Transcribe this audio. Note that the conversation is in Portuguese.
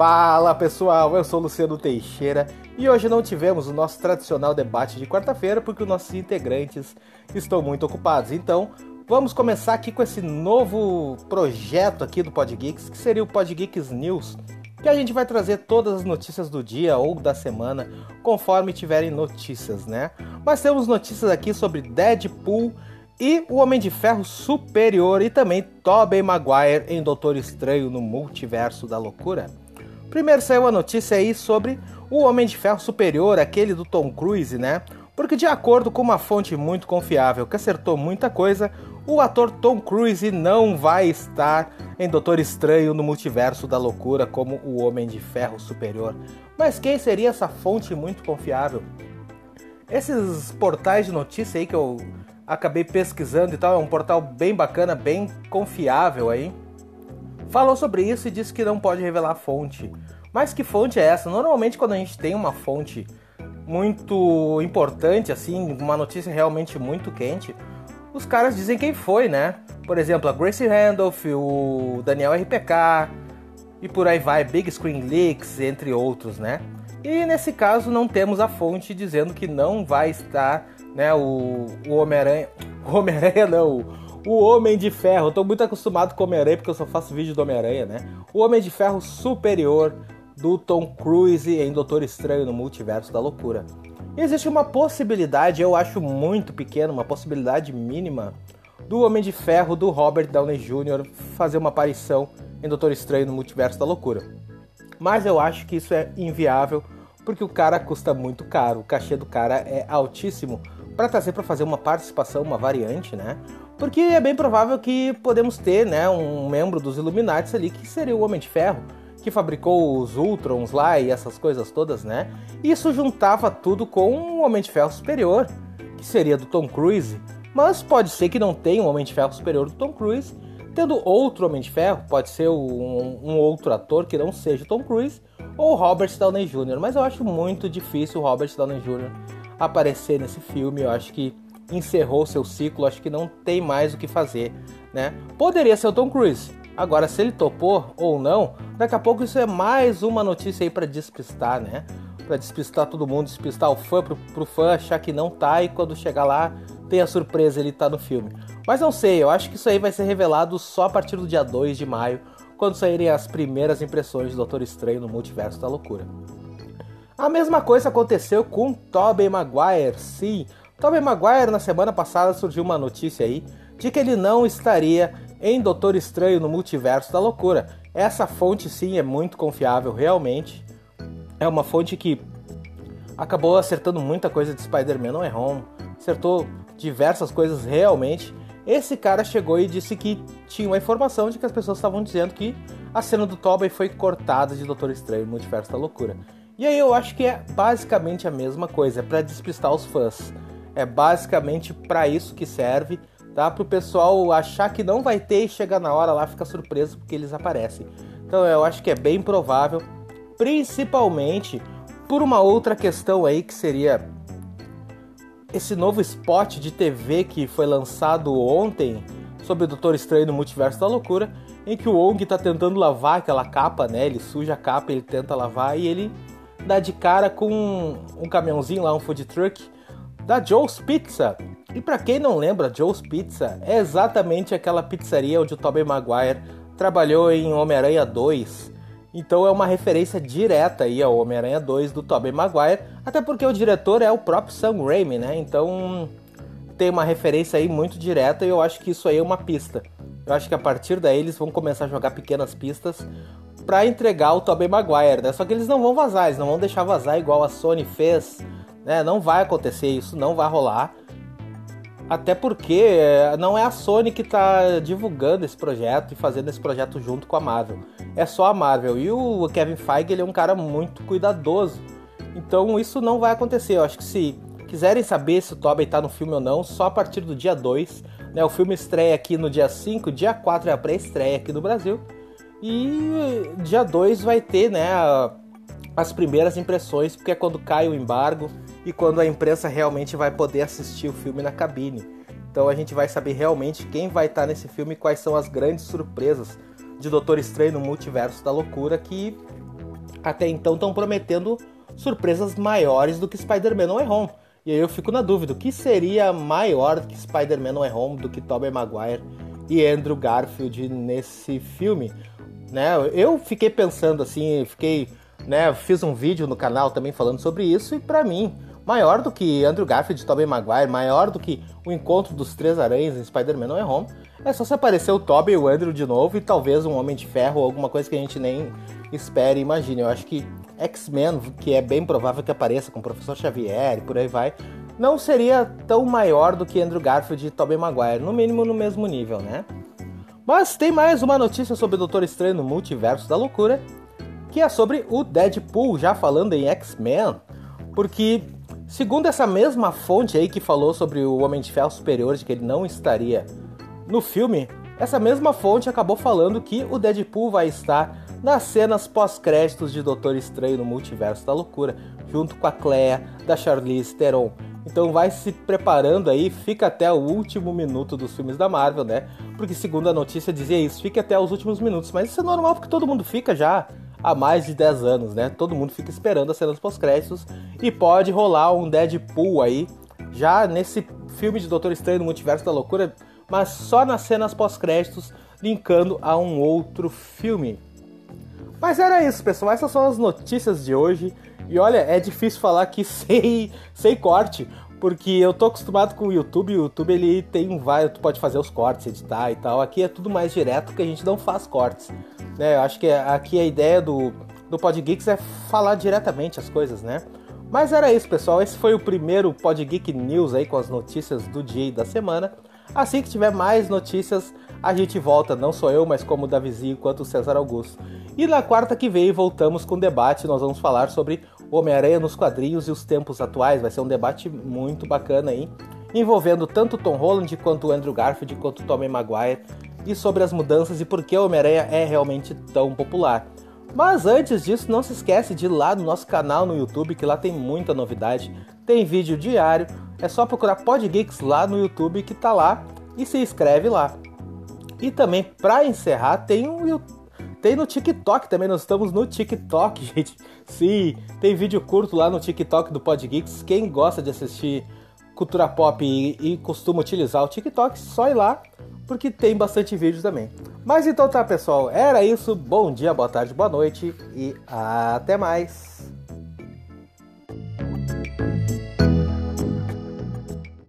Fala pessoal, eu sou Luciano Teixeira e hoje não tivemos o nosso tradicional debate de quarta-feira porque os nossos integrantes estão muito ocupados. Então, vamos começar aqui com esse novo projeto aqui do Podgeeks, que seria o Podgeeks News, que a gente vai trazer todas as notícias do dia ou da semana, conforme tiverem notícias, né? Mas temos notícias aqui sobre Deadpool e o Homem de Ferro Superior e também Tobey Maguire em Doutor Estranho no Multiverso da Loucura. Primeiro saiu a notícia aí sobre o Homem de Ferro Superior, aquele do Tom Cruise, né? Porque de acordo com uma fonte muito confiável que acertou muita coisa, o ator Tom Cruise não vai estar em Doutor Estranho no Multiverso da Loucura como o Homem de Ferro Superior. Mas quem seria essa fonte muito confiável? Esses portais de notícia aí que eu acabei pesquisando e tal, é um portal bem bacana, bem confiável aí. Falou sobre isso e disse que não pode revelar a fonte. Mas que fonte é essa? Normalmente quando a gente tem uma fonte muito importante, assim, uma notícia realmente muito quente, os caras dizem quem foi, né? Por exemplo, a Gracie Randolph, o Daniel RPK e por aí vai, Big Screen Leaks, entre outros, né? E nesse caso não temos a fonte dizendo que não vai estar, né, o, o Homem-Aranha, o Homem-Aranha não, o Homem de Ferro. Eu tô muito acostumado com Homem-Aranha porque eu só faço vídeo do Homem-Aranha, né? O Homem de Ferro superior do Tom Cruise em Doutor Estranho no Multiverso da Loucura. Existe uma possibilidade, eu acho muito pequena, uma possibilidade mínima, do Homem de Ferro do Robert Downey Jr. fazer uma aparição em Doutor Estranho no Multiverso da Loucura. Mas eu acho que isso é inviável porque o cara custa muito caro, o cachê do cara é altíssimo para trazer para fazer uma participação, uma variante, né? Porque é bem provável que podemos ter, né, um membro dos Illuminati ali que seria o Homem de Ferro que fabricou os Ultrons lá e essas coisas todas, né? Isso juntava tudo com um Homem de Ferro superior, que seria do Tom Cruise. Mas pode ser que não tenha um Homem de Ferro superior do Tom Cruise, tendo outro Homem de Ferro, pode ser um, um outro ator que não seja o Tom Cruise, ou Robert Downey Jr. Mas eu acho muito difícil o Robert Downey Jr. aparecer nesse filme. Eu acho que encerrou seu ciclo, acho que não tem mais o que fazer, né? Poderia ser o Tom Cruise, Agora, se ele topou ou não, daqui a pouco isso é mais uma notícia aí para despistar, né? Para despistar todo mundo, despistar o fã pro, pro fã achar que não tá e quando chegar lá tem a surpresa ele tá no filme. Mas não sei, eu acho que isso aí vai ser revelado só a partir do dia 2 de maio, quando saírem as primeiras impressões do Doutor Estranho no Multiverso da Loucura. A mesma coisa aconteceu com Tobey Maguire, sim. Tobey Maguire na semana passada surgiu uma notícia aí de que ele não estaria em Doutor Estranho no Multiverso da Loucura. Essa fonte sim é muito confiável, realmente. É uma fonte que acabou acertando muita coisa de Spider-Man No Way Home, acertou diversas coisas realmente. Esse cara chegou e disse que tinha uma informação de que as pessoas estavam dizendo que a cena do Tobey foi cortada de Doutor Estranho no Multiverso da Loucura. E aí eu acho que é basicamente a mesma coisa, é para despistar os fãs. É basicamente para isso que serve tá? Para o pessoal achar que não vai ter e chegar na hora lá ficar surpreso porque eles aparecem. Então eu acho que é bem provável, principalmente por uma outra questão aí que seria esse novo spot de TV que foi lançado ontem sobre o Doutor Estranho no Multiverso da Loucura, em que o Wong está tentando lavar aquela capa, né? Ele suja a capa, ele tenta lavar e ele dá de cara com um, caminhãozinho lá, um food truck da Joe's Pizza, e para quem não lembra, Joe's Pizza é exatamente aquela pizzaria onde o Tobey Maguire trabalhou em Homem-Aranha 2. Então é uma referência direta aí ao Homem-Aranha 2 do Tobey Maguire, até porque o diretor é o próprio Sam Raimi, né? Então tem uma referência aí muito direta e eu acho que isso aí é uma pista. Eu acho que a partir daí eles vão começar a jogar pequenas pistas para entregar o Tobey Maguire, né? Só que eles não vão vazar, eles não vão deixar vazar igual a Sony fez, né? Não vai acontecer isso, não vai rolar. Até porque é, não é a Sony que está divulgando esse projeto e fazendo esse projeto junto com a Marvel. É só a Marvel. E o Kevin Feige ele é um cara muito cuidadoso. Então isso não vai acontecer. Eu acho que se quiserem saber se o Tobey está no filme ou não, só a partir do dia 2. Né? O filme estreia aqui no dia 5, dia 4 é a pré-estreia aqui no Brasil. E dia 2 vai ter né, as primeiras impressões, porque é quando cai o embargo e quando a imprensa realmente vai poder assistir o filme na cabine. Então a gente vai saber realmente quem vai estar nesse filme e quais são as grandes surpresas de Doutor Estranho no Multiverso da Loucura que até então estão prometendo surpresas maiores do que Spider-Man No Way Home. E aí eu fico na dúvida, o que seria maior que Spider-Man No Way Home do que Tobey Maguire e Andrew Garfield nesse filme? Né? Eu fiquei pensando assim, fiquei, né, fiz um vídeo no canal também falando sobre isso e para mim, maior do que Andrew Garfield e Tobey Maguire, maior do que o encontro dos três aranhas em Spider-Man No Way Home, é só se aparecer o Tobey e o Andrew de novo e talvez um Homem de Ferro ou alguma coisa que a gente nem espere e imagine. Eu acho que X-Men, que é bem provável que apareça com o Professor Xavier e por aí vai, não seria tão maior do que Andrew Garfield e Tobey Maguire, no mínimo no mesmo nível, né? Mas tem mais uma notícia sobre o Doutor Estranho no Multiverso da Loucura, que é sobre o Deadpool, já falando em X-Men, porque segundo essa mesma fonte aí que falou sobre o Homem de Ferro Superior, de que ele não estaria no filme, essa mesma fonte acabou falando que o Deadpool vai estar nas cenas pós-créditos de Doutor Estranho no Multiverso da Loucura, junto com a Clea da Charlize Theron. Então vai se preparando aí, fica até o último minuto dos filmes da Marvel, né? Porque segundo a notícia dizia isso, fica até os últimos minutos, mas isso é normal porque todo mundo fica já há mais de 10 anos, né? Todo mundo fica esperando as cenas pós-créditos e pode rolar um Deadpool aí já nesse filme de Doutor Estranho no Multiverso da Loucura, mas só nas cenas pós-créditos linkando a um outro filme. Mas era isso, pessoal. Essas são as notícias de hoje. E olha, é difícil falar aqui sem, sem corte, porque eu tô acostumado com o YouTube. O YouTube ele tem vários, tu pode fazer os cortes, editar e tal. Aqui é tudo mais direto, que a gente não faz cortes. Né? Eu acho que aqui a ideia do, do PodGeeks é falar diretamente as coisas, né? Mas era isso, pessoal. Esse foi o primeiro PodGeek News aí com as notícias do dia e da semana. Assim que tiver mais notícias, a gente volta, não só eu, mas como o Davizinho quanto o César Augusto. E na quarta que vem voltamos com o debate, nós vamos falar sobre Homem-Aranha nos quadrinhos e os tempos atuais. Vai ser um debate muito bacana aí, envolvendo tanto Tom Holland quanto Andrew Garfield quanto o Tobey Maguire e sobre as mudanças e por que Homem-Aranha é realmente tão popular. Mas antes disso, não se esquece de ir lá no nosso canal no YouTube, que lá tem muita novidade. Tem vídeo diário, é só procurar Podgeeks lá no YouTube que tá lá e se inscreve lá. E também, para encerrar, tem um tem no TikTok também, nós estamos no TikTok, gente. Sim, tem vídeo curto lá no TikTok do Podgeeks. Quem gosta de assistir cultura pop e, e costuma utilizar o TikTok, só ir lá, porque tem bastante vídeo também. Mas então tá, pessoal, era isso. Bom dia, boa tarde, boa noite e até mais.